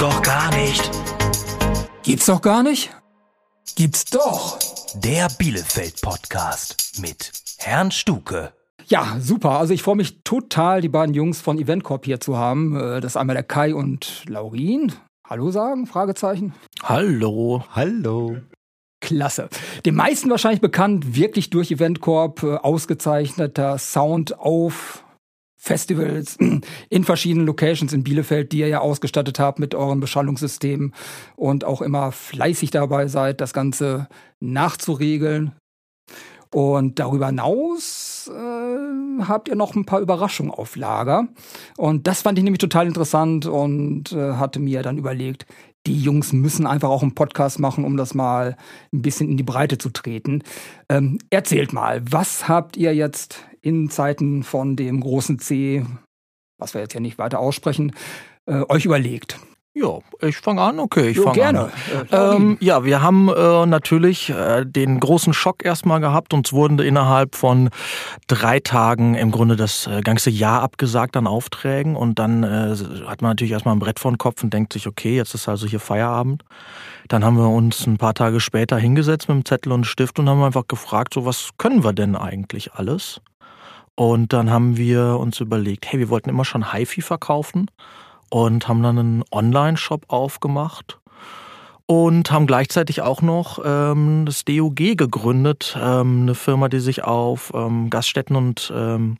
doch gar nicht. Gibt's doch gar nicht? Gibt's doch. Der Bielefeld-Podcast mit Herrn Stuke. Ja, super. Also ich freue mich total, die beiden Jungs von Eventcorp hier zu haben. Äh, das ist einmal der Kai und Laurin. Hallo sagen? Fragezeichen. Hallo. Hallo. Klasse. Den meisten wahrscheinlich bekannt, wirklich durch Eventcorp, äh, ausgezeichneter Sound auf Festivals in verschiedenen Locations in Bielefeld, die ihr ja ausgestattet habt mit euren Beschallungssystemen und auch immer fleißig dabei seid, das Ganze nachzuregeln. Und darüber hinaus äh, habt ihr noch ein paar Überraschungen auf Lager. Und das fand ich nämlich total interessant und äh, hatte mir dann überlegt, die Jungs müssen einfach auch einen Podcast machen, um das mal ein bisschen in die Breite zu treten. Ähm, erzählt mal, was habt ihr jetzt in Zeiten von dem großen C, was wir jetzt ja nicht weiter aussprechen, äh, euch überlegt? Ja, ich fange an, okay, ich fange gerne. an. Ähm, ja, wir haben äh, natürlich äh, den großen Schock erstmal gehabt. Uns wurden innerhalb von drei Tagen im Grunde das äh, ganze Jahr abgesagt an Aufträgen. Und dann äh, hat man natürlich erstmal ein Brett vor den Kopf und denkt sich, okay, jetzt ist also hier Feierabend. Dann haben wir uns ein paar Tage später hingesetzt mit einem Zettel und Stift und haben einfach gefragt, so was können wir denn eigentlich alles? Und dann haben wir uns überlegt, hey, wir wollten immer schon HiFi verkaufen und haben dann einen Online-Shop aufgemacht und haben gleichzeitig auch noch ähm, das DOG gegründet, ähm, eine Firma, die sich auf ähm, Gaststätten und ähm,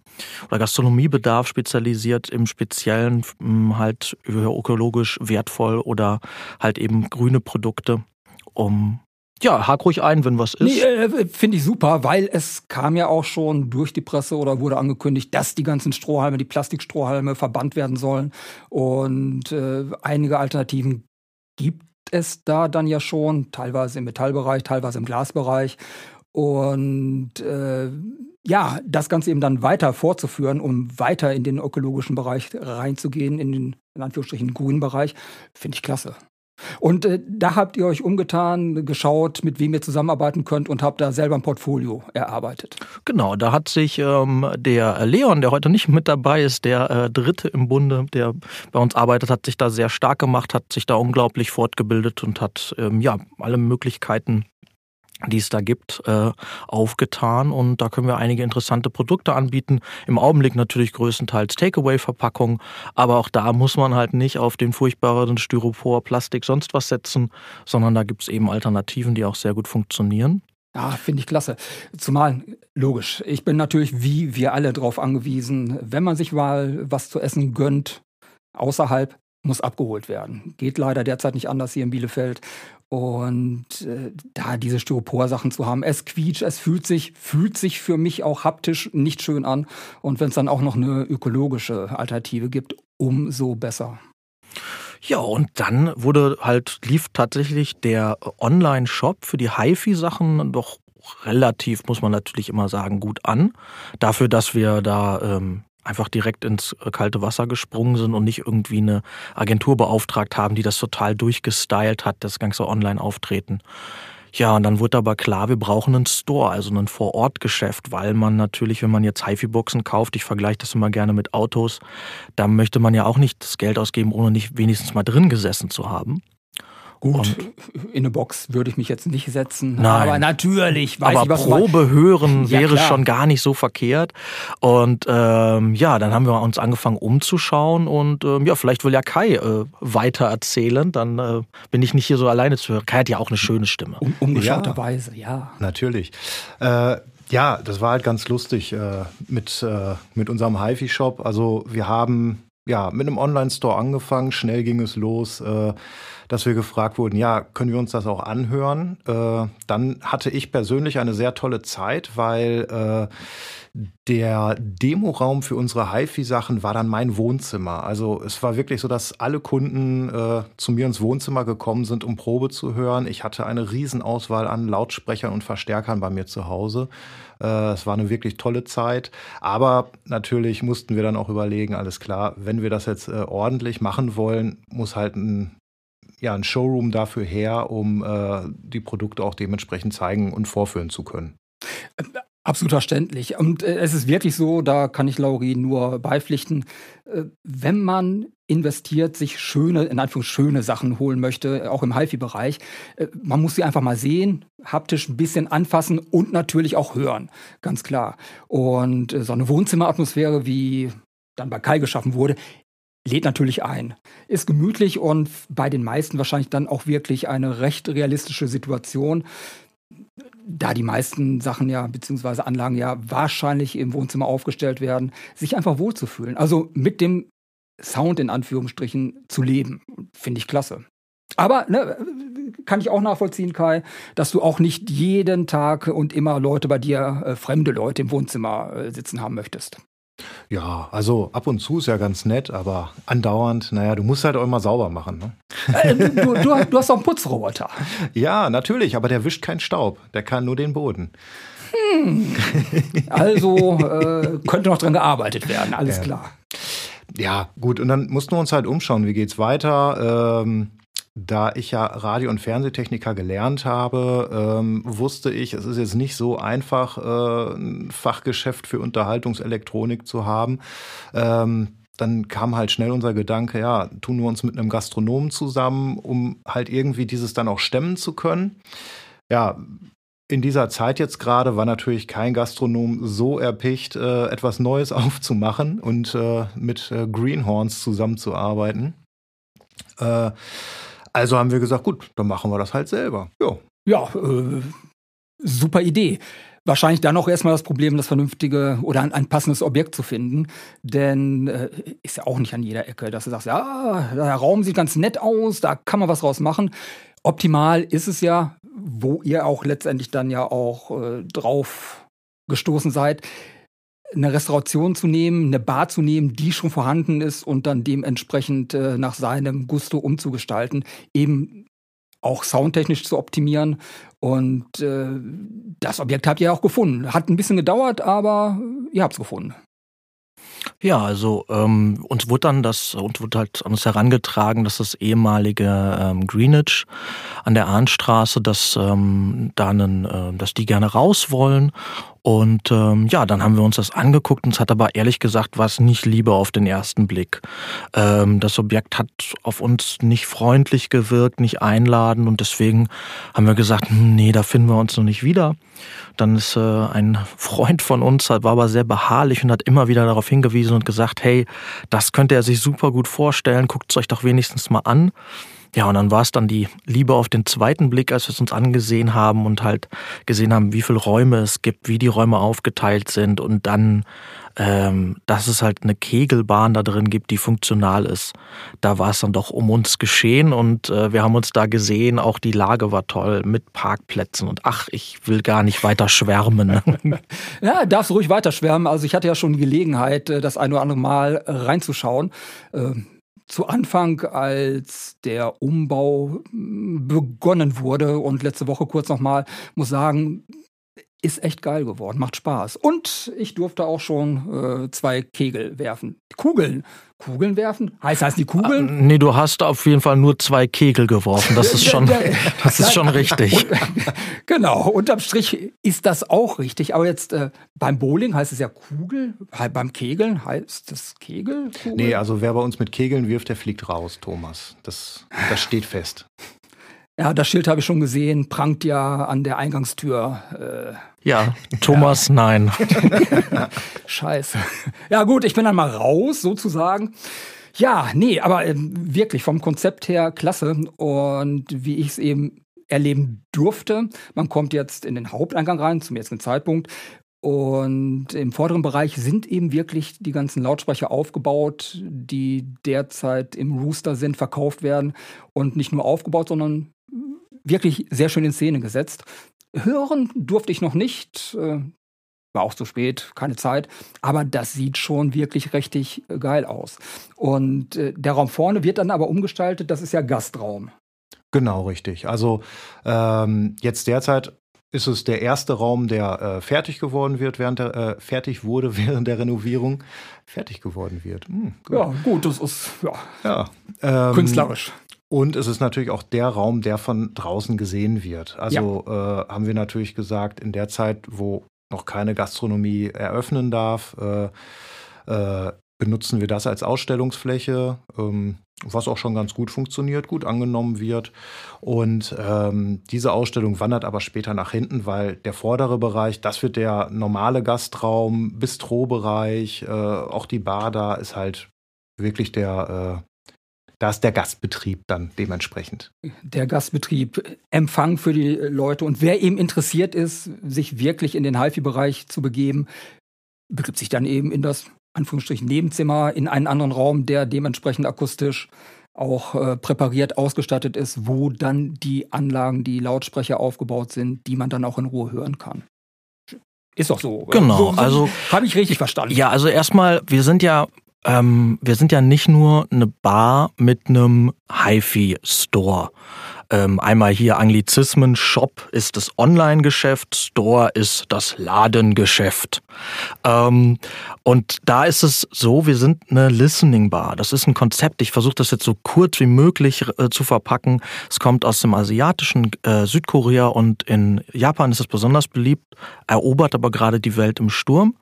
oder Gastronomiebedarf spezialisiert, im Speziellen ähm, halt ökologisch wertvoll oder halt eben grüne Produkte, um ja, hak ruhig ein, wenn was ist. Nee, äh, finde ich super, weil es kam ja auch schon durch die Presse oder wurde angekündigt, dass die ganzen Strohhalme, die Plastikstrohhalme verbannt werden sollen. Und äh, einige Alternativen gibt es da dann ja schon, teilweise im Metallbereich, teilweise im Glasbereich. Und äh, ja, das Ganze eben dann weiter fortzuführen, um weiter in den ökologischen Bereich reinzugehen, in den in Anführungsstrichen grünen Bereich, finde ich klasse. Und äh, da habt ihr euch umgetan, geschaut, mit wem ihr zusammenarbeiten könnt und habt da selber ein Portfolio erarbeitet. Genau, da hat sich ähm, der Leon, der heute nicht mit dabei ist, der äh, Dritte im Bunde, der bei uns arbeitet, hat sich da sehr stark gemacht, hat sich da unglaublich fortgebildet und hat ähm, ja alle Möglichkeiten die es da gibt, äh, aufgetan. Und da können wir einige interessante Produkte anbieten. Im Augenblick natürlich größtenteils Takeaway-Verpackung. Aber auch da muss man halt nicht auf den furchtbaren Styropor, Plastik, sonst was setzen, sondern da gibt es eben Alternativen, die auch sehr gut funktionieren. Ja, finde ich klasse. Zumal, logisch, ich bin natürlich wie wir alle darauf angewiesen, wenn man sich mal was zu essen gönnt, außerhalb, muss abgeholt werden. Geht leider derzeit nicht anders hier in Bielefeld. Und äh, da diese Styropor-Sachen zu haben, es quietscht, es fühlt sich, fühlt sich für mich auch haptisch nicht schön an. Und wenn es dann auch noch eine ökologische Alternative gibt, umso besser. Ja, und dann wurde halt, lief tatsächlich der Online-Shop für die HiFi-Sachen doch relativ, muss man natürlich immer sagen, gut an. Dafür, dass wir da ähm, einfach direkt ins kalte Wasser gesprungen sind und nicht irgendwie eine Agentur beauftragt haben, die das total durchgestylt hat, das ganze Online-Auftreten. Ja, und dann wurde aber klar, wir brauchen einen Store, also ein Vorortgeschäft, weil man natürlich, wenn man jetzt HiFi-Boxen kauft, ich vergleiche das immer gerne mit Autos, da möchte man ja auch nicht das Geld ausgeben, ohne nicht wenigstens mal drin gesessen zu haben. Gut, und in eine Box würde ich mich jetzt nicht setzen. Nein. Aber natürlich, weiß aber ich, was Probe hören Ja, wäre klar. schon gar nicht so verkehrt. Und ähm, ja, dann haben wir uns angefangen umzuschauen und ähm, ja, vielleicht will ja Kai äh, weiter erzählen. Dann äh, bin ich nicht hier so alleine zu hören. Kai hat ja auch eine schöne Stimme. Um, umgeschauterweise, ja. Natürlich. Äh, ja, das war halt ganz lustig äh, mit, äh, mit unserem HiFi-Shop. Also wir haben ja mit einem Online-Store angefangen. Schnell ging es los, äh, dass wir gefragt wurden, ja, können wir uns das auch anhören? Äh, dann hatte ich persönlich eine sehr tolle Zeit, weil äh, der Demoraum für unsere HiFi-Sachen war dann mein Wohnzimmer. Also es war wirklich so, dass alle Kunden äh, zu mir ins Wohnzimmer gekommen sind, um Probe zu hören. Ich hatte eine Riesenauswahl an Lautsprechern und Verstärkern bei mir zu Hause. Äh, Es war eine wirklich tolle Zeit. Aber natürlich mussten wir dann auch überlegen, alles klar, wenn wir das jetzt äh, ordentlich machen wollen, muss halt ein ja, ein Showroom dafür her, um äh, die Produkte auch dementsprechend zeigen und vorführen zu können. Absolut verständlich. Und äh, es ist wirklich so, da kann ich Lauri nur beipflichten, äh, wenn man investiert, sich schöne, in Anführungszeichen schöne Sachen holen möchte, auch im HiFi-Bereich, äh, man muss sie einfach mal sehen, haptisch ein bisschen anfassen und natürlich auch hören, ganz klar. Und äh, so eine Wohnzimmeratmosphäre, wie dann bei Kai geschaffen wurde, lädt natürlich ein. Ist gemütlich und bei den meisten wahrscheinlich dann auch wirklich eine recht realistische Situation da die meisten Sachen ja, beziehungsweise Anlagen ja wahrscheinlich im Wohnzimmer aufgestellt werden, sich einfach wohlzufühlen. Also mit dem Sound in Anführungsstrichen zu leben, finde ich klasse. Aber ne, kann ich auch nachvollziehen, Kai, dass du auch nicht jeden Tag und immer Leute bei dir, äh, fremde Leute im Wohnzimmer äh, sitzen haben möchtest. Ja, also ab und zu ist ja ganz nett, aber andauernd, naja, du musst halt auch immer sauber machen. Ne? Äh, du, du, du, hast auch einen Putzroboter. Ja, natürlich, aber der wischt keinen Staub. Der kann nur den Boden. Hm. Also äh, könnte noch dran gearbeitet werden, alles ja. klar. Ja, gut, und dann mussten wir uns halt umschauen, wie geht's weiter. Ähm, da ich ja Radio- und Fernsehtechniker gelernt habe, ähm, wusste ich, es ist jetzt nicht so einfach, äh, ein Fachgeschäft für Unterhaltungselektronik zu haben. Ähm, dann kam halt schnell unser Gedanke, ja, tun wir uns mit einem Gastronomen zusammen, um halt irgendwie dieses dann auch stemmen zu können. Ja, in dieser Zeit jetzt gerade war natürlich kein Gastronom so erpicht, äh, etwas Neues aufzumachen und äh, mit äh, Greenhorns zusammenzuarbeiten. Also haben wir gesagt, gut, dann machen wir das halt selber. Ja, ja äh, super Idee. Wahrscheinlich dann auch erstmal das Problem, das vernünftige oder ein, ein passendes Objekt zu finden. Denn äh, ist ja auch nicht an jeder Ecke, dass du sagst, ja, der Raum sieht ganz nett aus, da kann man was draus machen. Optimal ist es ja, wo ihr auch letztendlich dann ja auch äh, drauf gestoßen seid, eine Restauration zu nehmen, eine Bar zu nehmen, die schon vorhanden ist und dann dementsprechend äh, nach seinem Gusto umzugestalten, eben auch soundtechnisch zu optimieren. Und äh, das Objekt habt ihr auch gefunden. Hat ein bisschen gedauert, aber ihr habt es gefunden. Ja, also ähm, uns wurde dann das, uns wurde halt an uns herangetragen, dass das ehemalige ähm, Greenwich an der Ahnstraße, dass ähm, da äh, dass die gerne raus wollen und ähm, ja, dann haben wir uns das angeguckt und es hat aber ehrlich gesagt was nicht Liebe auf den ersten Blick. Ähm, das Objekt hat auf uns nicht freundlich gewirkt, nicht einladend und deswegen haben wir gesagt, hm, nee, da finden wir uns noch nicht wieder. Dann ist äh, ein Freund von uns, war aber sehr beharrlich und hat immer wieder darauf hingewiesen und gesagt, hey, das könnte er sich super gut vorstellen, guckt es euch doch wenigstens mal an. Ja, und dann war es dann die Liebe auf den zweiten Blick, als wir es uns angesehen haben und halt gesehen haben, wie viele Räume es gibt, wie die Räume aufgeteilt sind und dann, ähm, dass es halt eine Kegelbahn da drin gibt, die funktional ist. Da war es dann doch um uns geschehen und äh, wir haben uns da gesehen, auch die Lage war toll mit Parkplätzen und ach, ich will gar nicht weiter schwärmen. ja, darfst ruhig weiter schwärmen. Also ich hatte ja schon die Gelegenheit, äh, das ein oder andere Mal reinzuschauen. Ähm zu Anfang, als der Umbau hm, begonnen wurde. Und letzte Woche kurz nochmal, muss sagen, ist echt geil geworden, macht Spaß. Und ich durfte auch schon äh, zwei Kegel werfen. Kugeln. Kugeln werfen? Heißt das die Kugeln? Ah, nee, du hast auf jeden Fall nur zwei Kegel geworfen. Das ist schon, das ist schon richtig. genau, unterm Strich ist das auch richtig. Aber jetzt äh, beim Bowling heißt es ja Kugel, beim Kegeln heißt es Kegel? Kugel? Nee, also wer bei uns mit Kegeln wirft, der fliegt raus, Thomas. Das, das steht fest. Ja, das Schild habe ich schon gesehen, prangt ja an der Eingangstür. Äh, ja, Thomas, ja. nein. Scheiße. Ja, gut, ich bin dann mal raus, sozusagen. Ja, nee, aber äh, wirklich vom Konzept her klasse. Und wie ich es eben erleben durfte, man kommt jetzt in den Haupteingang rein, zum jetzigen Zeitpunkt. Und im vorderen Bereich sind eben wirklich die ganzen Lautsprecher aufgebaut, die derzeit im Rooster sind, verkauft werden. Und nicht nur aufgebaut, sondern wirklich sehr schön in Szene gesetzt. Hören durfte ich noch nicht, äh, war auch zu spät, keine Zeit, aber das sieht schon wirklich richtig geil aus. Und äh, der Raum vorne wird dann aber umgestaltet, das ist ja Gastraum. Genau, richtig. Also ähm, jetzt derzeit ist es der erste Raum, der äh, fertig geworden wird, während der, äh, fertig wurde während der Renovierung. Fertig geworden wird. Hm, gut. Ja, gut, das ist ja, ja ähm, künstlerisch. Und es ist natürlich auch der Raum, der von draußen gesehen wird. Also ja. äh, haben wir natürlich gesagt, in der Zeit, wo noch keine Gastronomie eröffnen darf, äh, äh, benutzen wir das als Ausstellungsfläche, ähm, was auch schon ganz gut funktioniert, gut angenommen wird. Und ähm, diese Ausstellung wandert aber später nach hinten, weil der vordere Bereich, das wird der normale Gastraum, Bistrobereich, äh, auch die Bar da ist halt wirklich der, äh, da ist der Gastbetrieb dann dementsprechend. Der Gastbetrieb, Empfang für die Leute und wer eben interessiert ist, sich wirklich in den HiFi-Bereich zu begeben, begibt sich dann eben in das Anführungsstrichen Nebenzimmer in einen anderen Raum, der dementsprechend akustisch auch äh, präpariert ausgestattet ist, wo dann die Anlagen, die Lautsprecher aufgebaut sind, die man dann auch in Ruhe hören kann. Ist doch so. Genau, so, so, also habe ich richtig verstanden. Ja, also erstmal, wir sind ja ähm, wir sind ja nicht nur eine Bar mit einem HiFi-Store. Ähm, einmal hier Anglizismen, Shop ist das Online-Geschäft, Store ist das Ladengeschäft. Ähm, und da ist es so, wir sind eine Listening Bar. Das ist ein Konzept. Ich versuche das jetzt so kurz wie möglich äh, zu verpacken. Es kommt aus dem asiatischen äh, Südkorea und in Japan ist es besonders beliebt, erobert aber gerade die Welt im Sturm.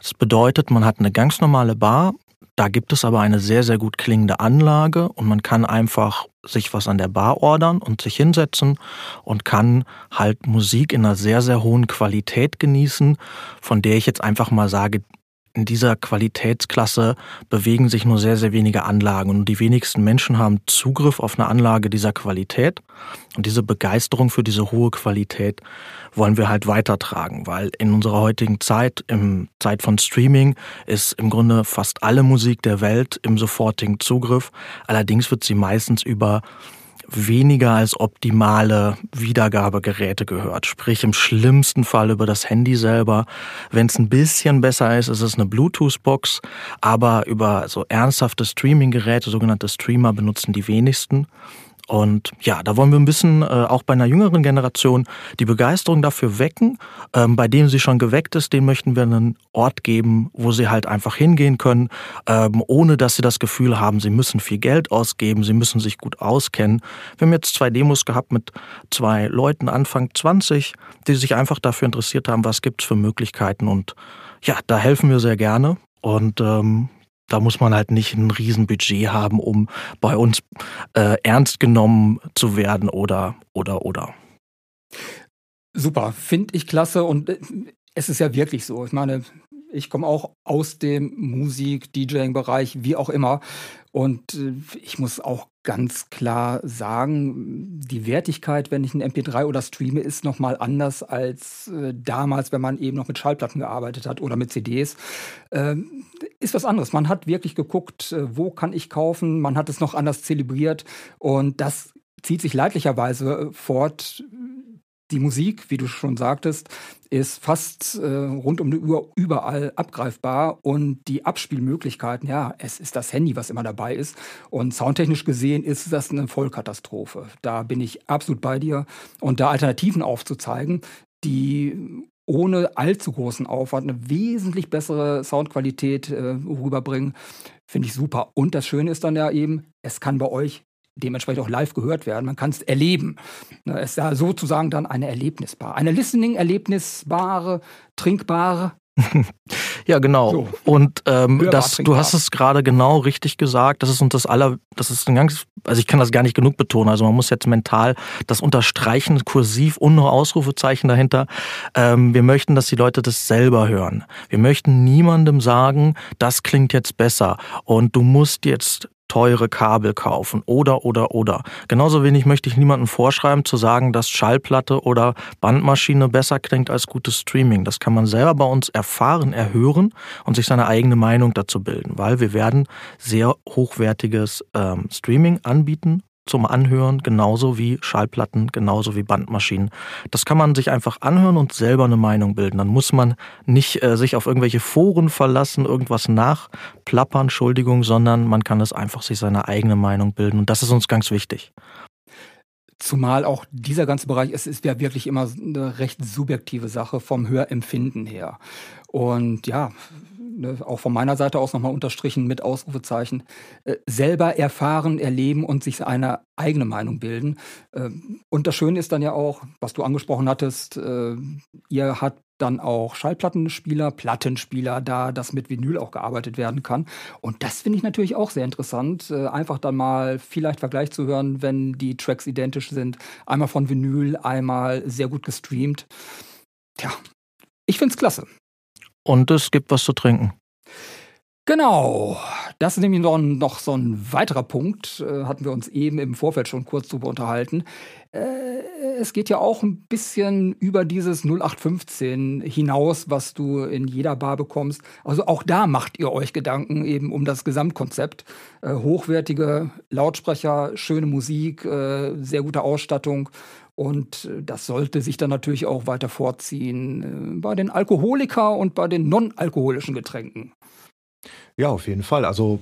Das bedeutet, man hat eine ganz normale Bar, da gibt es aber eine sehr, sehr gut klingende Anlage und man kann einfach sich was an der Bar ordern und sich hinsetzen und kann halt Musik in einer sehr, sehr hohen Qualität genießen, von der ich jetzt einfach mal sage, in dieser Qualitätsklasse bewegen sich nur sehr, sehr wenige Anlagen und die wenigsten Menschen haben Zugriff auf eine Anlage dieser Qualität. Und diese Begeisterung für diese hohe Qualität wollen wir halt weitertragen, weil in unserer heutigen Zeit, im Zeit von Streaming, ist im Grunde fast alle Musik der Welt im sofortigen Zugriff. Allerdings wird sie meistens über weniger als optimale Wiedergabegeräte gehört. Sprich im schlimmsten Fall über das Handy selber. Wenn es ein bisschen besser ist, ist es eine Bluetooth-Box. Aber über so ernsthafte Streaming-Geräte, sogenannte Streamer, benutzen die wenigsten. Und ja, da wollen wir ein bisschen äh, auch bei einer jüngeren Generation die Begeisterung dafür wecken. Ähm, bei dem sie schon geweckt ist, den möchten wir einen Ort geben, wo sie halt einfach hingehen können, ähm, ohne dass sie das Gefühl haben, sie müssen viel Geld ausgeben, sie müssen sich gut auskennen. Wir haben jetzt zwei Demos gehabt mit zwei Leuten Anfang 20, die sich einfach dafür interessiert haben, was gibt's für Möglichkeiten. Und ja, da helfen wir sehr gerne. Und ähm, da muss man halt nicht ein Riesenbudget haben, um bei uns äh, ernst genommen zu werden oder, oder, oder. Super, finde ich klasse und äh, es ist ja wirklich so. Ich meine, ich komme auch aus dem Musik, DJing-Bereich, wie auch immer. Und äh, ich muss auch ganz klar sagen, die Wertigkeit, wenn ich ein MP3 oder streame, ist nochmal anders als äh, damals, wenn man eben noch mit Schallplatten gearbeitet hat oder mit CDs. Ähm, ist was anderes. Man hat wirklich geguckt, äh, wo kann ich kaufen. Man hat es noch anders zelebriert. Und das zieht sich leidlicherweise fort die Musik, wie du schon sagtest, ist fast äh, rund um die Uhr überall abgreifbar und die Abspielmöglichkeiten, ja, es ist das Handy, was immer dabei ist. Und soundtechnisch gesehen ist das eine Vollkatastrophe. Da bin ich absolut bei dir. Und da Alternativen aufzuzeigen, die ohne allzu großen Aufwand eine wesentlich bessere Soundqualität äh, rüberbringen, finde ich super. Und das Schöne ist dann ja eben, es kann bei euch dementsprechend auch live gehört werden. Man kann es erleben. Ne, es ist ja sozusagen dann eine Erlebnisbar. Eine Listening-Erlebnisbare, trinkbare. ja, genau. So. Und ähm, das, du hast es gerade genau richtig gesagt. Das ist uns das aller, das ist ein ganz, also ich kann das gar nicht genug betonen. Also man muss jetzt mental das unterstreichen, kursiv und noch Ausrufezeichen dahinter. Ähm, wir möchten, dass die Leute das selber hören. Wir möchten niemandem sagen, das klingt jetzt besser und du musst jetzt teure Kabel kaufen oder oder oder. Genauso wenig möchte ich niemandem vorschreiben zu sagen, dass Schallplatte oder Bandmaschine besser klingt als gutes Streaming. Das kann man selber bei uns erfahren, erhören und sich seine eigene Meinung dazu bilden, weil wir werden sehr hochwertiges ähm, Streaming anbieten zum Anhören, genauso wie Schallplatten, genauso wie Bandmaschinen. Das kann man sich einfach anhören und selber eine Meinung bilden. Dann muss man nicht äh, sich auf irgendwelche Foren verlassen, irgendwas nachplappern, Entschuldigung, sondern man kann es einfach sich seine eigene Meinung bilden. Und das ist uns ganz wichtig. Zumal auch dieser ganze Bereich, es ist ja wirklich immer eine recht subjektive Sache vom Hörempfinden her. Und ja, ne, auch von meiner Seite aus nochmal unterstrichen mit Ausrufezeichen, äh, selber erfahren, erleben und sich eine eigene Meinung bilden. Äh, und das Schöne ist dann ja auch, was du angesprochen hattest, äh, ihr habt dann auch Schallplattenspieler, Plattenspieler, da das mit Vinyl auch gearbeitet werden kann. Und das finde ich natürlich auch sehr interessant, äh, einfach dann mal vielleicht Vergleich zu hören, wenn die Tracks identisch sind. Einmal von Vinyl, einmal sehr gut gestreamt. Tja, ich finde es klasse. Und es gibt was zu trinken. Genau, das ist nämlich noch, so ein weiterer Punkt, äh, hatten wir uns eben im Vorfeld schon kurz drüber unterhalten. Äh, es geht ja auch ein bisschen über dieses 0815 hinaus, was du in jeder Bar bekommst. Also auch da macht ihr euch Gedanken eben um das Gesamtkonzept. Äh, hochwertige Lautsprecher, schöne Musik, sehr gute Ausstattung und äh, das sollte sich dann natürlich auch weiter vorziehen äh, bei den Alkoholiker und bei den non-alkoholischen Getränken. Ja, auf jeden Fall. Also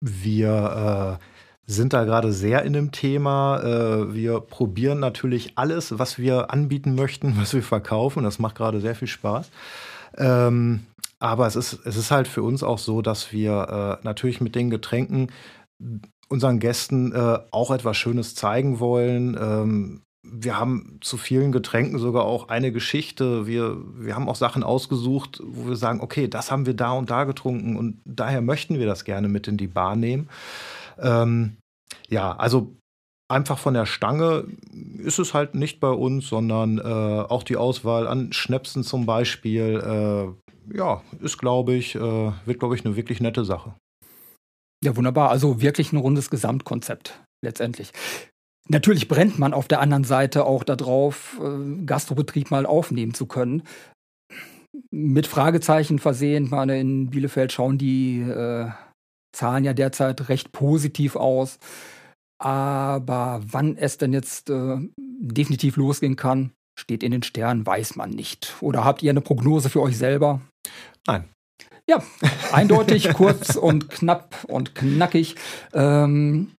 wir äh, sind da gerade sehr in dem Thema. Äh, wir probieren natürlich alles, was wir anbieten möchten, was wir verkaufen. Das macht gerade sehr viel Spaß. Ähm, aber es ist, es ist halt für uns auch so, dass wir äh, natürlich mit den Getränken unseren Gästen äh, auch etwas Schönes zeigen wollen. Ähm, wir haben zu vielen Getränken sogar auch eine Geschichte. Wir, wir haben auch Sachen ausgesucht, wo wir sagen, okay, das haben wir da und da getrunken und daher möchten wir das gerne mit in die Bar nehmen. Ähm, ja, also einfach von der Stange ist es halt nicht bei uns, sondern äh, auch die Auswahl an Schnäpsen zum Beispiel, äh, ja, ist, glaube ich, äh, wird, glaube ich, eine wirklich nette Sache. Ja, wunderbar. Also wirklich ein rundes Gesamtkonzept letztendlich. Natürlich brennt man auf der anderen Seite auch darauf, äh, Gastrobetrieb mal aufnehmen zu können. Mit Fragezeichen versehen, meine, in Bielefeld schauen die äh, Zahlen ja derzeit recht positiv aus. Aber wann es denn jetzt äh, definitiv losgehen kann, steht in den Sternen, weiß man nicht. Oder habt ihr eine Prognose für euch selber? Nein. Ja, eindeutig, kurz und knapp und knackig. Ähm,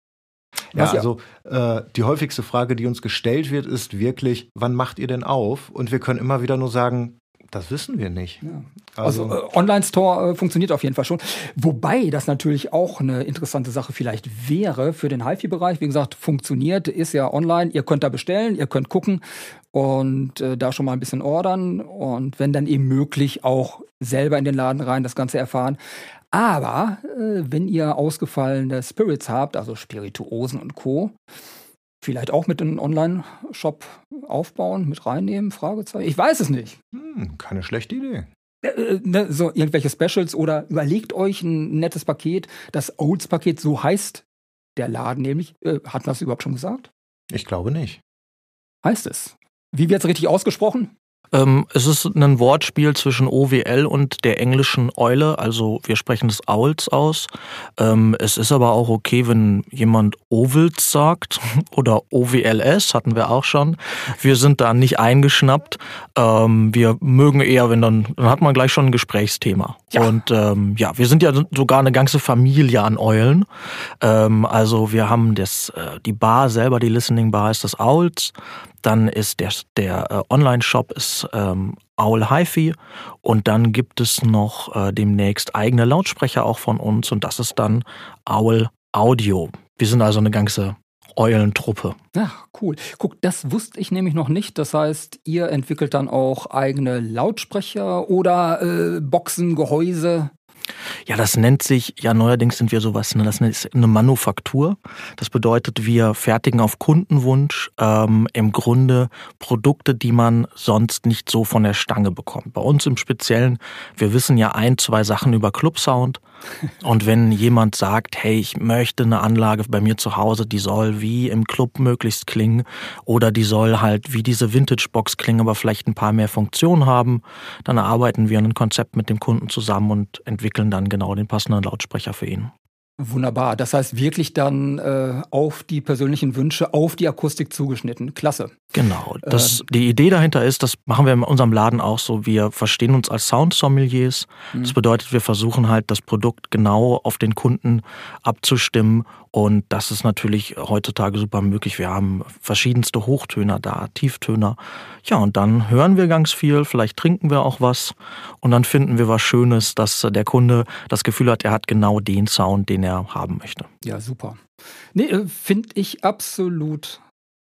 ja, also äh, die häufigste Frage, die uns gestellt wird, ist wirklich, wann macht ihr denn auf? Und wir können immer wieder nur sagen, das wissen wir nicht. Ja. Also, also äh, Online-Store äh, funktioniert auf jeden Fall schon. Wobei das natürlich auch eine interessante Sache vielleicht wäre für den HiFi-Bereich. Wie gesagt, funktioniert, ist ja online. Ihr könnt da bestellen, ihr könnt gucken und äh, da schon mal ein bisschen ordern und wenn dann eben möglich auch selber in den Laden rein das Ganze erfahren. Aber äh, wenn ihr ausgefallene Spirits habt, also Spirituosen und Co., vielleicht auch mit einem Online-Shop aufbauen, mit reinnehmen? Fragezeichen. Ich weiß es nicht. Hm, keine schlechte Idee. Äh, äh, ne, so irgendwelche Specials oder überlegt euch ein nettes Paket. Das Olds-Paket, so heißt der Laden nämlich. Äh, hat man das überhaupt schon gesagt? Ich glaube nicht. Heißt es. Wie wird es richtig ausgesprochen? Ähm, es ist ein Wortspiel zwischen OWL und der englischen Eule, also wir sprechen es Owls aus. Ähm, es ist aber auch okay, wenn jemand Ovals sagt oder OWLS, hatten wir auch schon. Wir sind da nicht eingeschnappt. Ähm, wir mögen eher, wenn dann, dann hat man gleich schon ein Gesprächsthema. Ja. Und ähm, ja, wir sind ja sogar eine ganze Familie an Eulen. Also wir haben das, äh, die Bar selber, die Listening Bar ist das Owls. Dann ist der, der äh, Online-Shop ist ähm, Owl HiFi und dann gibt es noch äh, demnächst eigene Lautsprecher auch von uns und das ist dann Owl Audio. Wir sind also eine ganze Eulentruppe. Ja, cool. Guck, das wusste ich nämlich noch nicht. Das heißt, ihr entwickelt dann auch eigene Lautsprecher oder äh, Boxen, Gehäuse? Ja, das nennt sich, ja neuerdings sind wir sowas, ne, das ist eine Manufaktur. Das bedeutet, wir fertigen auf Kundenwunsch ähm, im Grunde Produkte, die man sonst nicht so von der Stange bekommt. Bei uns im Speziellen, wir wissen ja ein, zwei Sachen über Clubsound. Und wenn jemand sagt, hey, ich möchte eine Anlage bei mir zu Hause, die soll wie im Club möglichst klingen oder die soll halt wie diese Vintage-Box klingen, aber vielleicht ein paar mehr Funktionen haben, dann erarbeiten wir ein Konzept mit dem Kunden zusammen und entwickeln dann genau den passenden Lautsprecher für ihn. Wunderbar. Das heißt wirklich dann äh, auf die persönlichen Wünsche, auf die Akustik zugeschnitten. Klasse. Genau. Das, äh, die Idee dahinter ist, das machen wir in unserem Laden auch so. Wir verstehen uns als Sound-Sommeliers. Mhm. Das bedeutet, wir versuchen halt das Produkt genau auf den Kunden abzustimmen und das ist natürlich heutzutage super möglich. Wir haben verschiedenste Hochtöner da, Tieftöner. Ja, und dann hören wir ganz viel, vielleicht trinken wir auch was und dann finden wir was Schönes, dass der Kunde das Gefühl hat, er hat genau den Sound, den er haben möchte. Ja, super. Nee, äh, finde ich absolut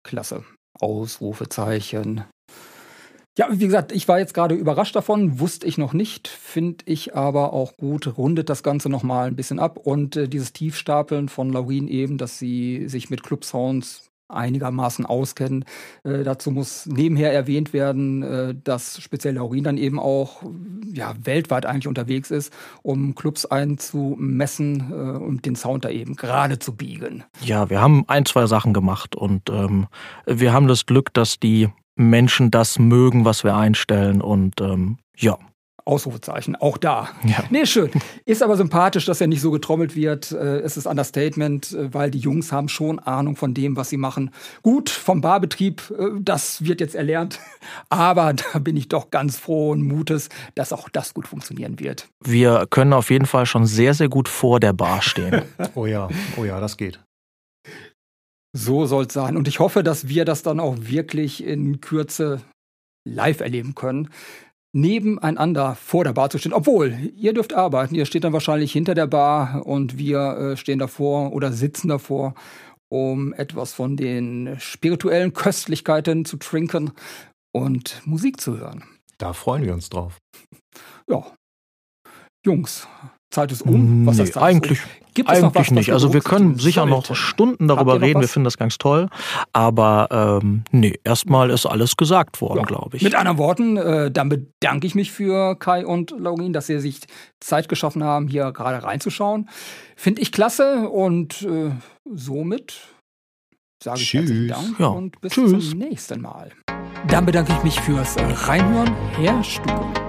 klasse. Ausrufezeichen. Ja, wie gesagt, ich war jetzt gerade überrascht davon, wusste ich noch nicht, finde ich aber auch gut, rundet das Ganze nochmal ein bisschen ab und äh, dieses Tiefstapeln von Laurin eben, dass sie sich mit Clubsounds einigermaßen auskennen. Äh, dazu muss nebenher erwähnt werden, äh, dass speziell Laurin dann eben auch ja, weltweit eigentlich unterwegs ist, um Clubs einzumessen äh, und den Sound da eben gerade zu biegen. Ja, wir haben ein, zwei Sachen gemacht und ähm, wir haben das Glück, dass die Menschen das mögen, was wir einstellen und ähm, ja. Ausrufezeichen, auch da. Ja. Nee, schön. Ist aber sympathisch, dass er nicht so getrommelt wird. Äh, es ist Understatement, äh, weil die Jungs haben schon Ahnung von dem, was sie machen. Gut, vom Barbetrieb, äh, das wird jetzt erlernt. Aber da bin ich doch ganz frohen Mutes, dass auch das gut funktionieren wird. Wir können auf jeden Fall schon sehr, sehr gut vor der Bar stehen. Oh ja, oh ja, das geht. So soll es sein. Und ich hoffe, dass wir das dann auch wirklich in Kürze live erleben können. Nebeneinander vor der Bar zu stehen. Obwohl, ihr dürft arbeiten. Ihr steht dann wahrscheinlich hinter der Bar und wir äh, stehen davor oder sitzen davor, um etwas von den spirituellen Köstlichkeiten zu trinken und Musik zu hören. Da freuen wir uns drauf. Ja. Jungs, Zeit ist um. Was nee, heißt eigentlich, Gibt es eigentlich was, nicht. Also wir können sicher noch? Stunden darüber reden. Wir finden das ganz toll. Aber ähm, nee, erstmal ist alles gesagt worden, ja. glaube ich. Mit anderen Worten, äh, dann bedanke ich mich für Kai und Laurin, dass sie sich Zeit geschaffen haben, hier gerade reinzuschauen. Finde ich klasse und äh, somit sage ich Tschüss. herzlichen Dank ja. und bis Tschüss. zum nächsten Mal. Dann bedanke ich mich fürs Reinhören. Herr Stube.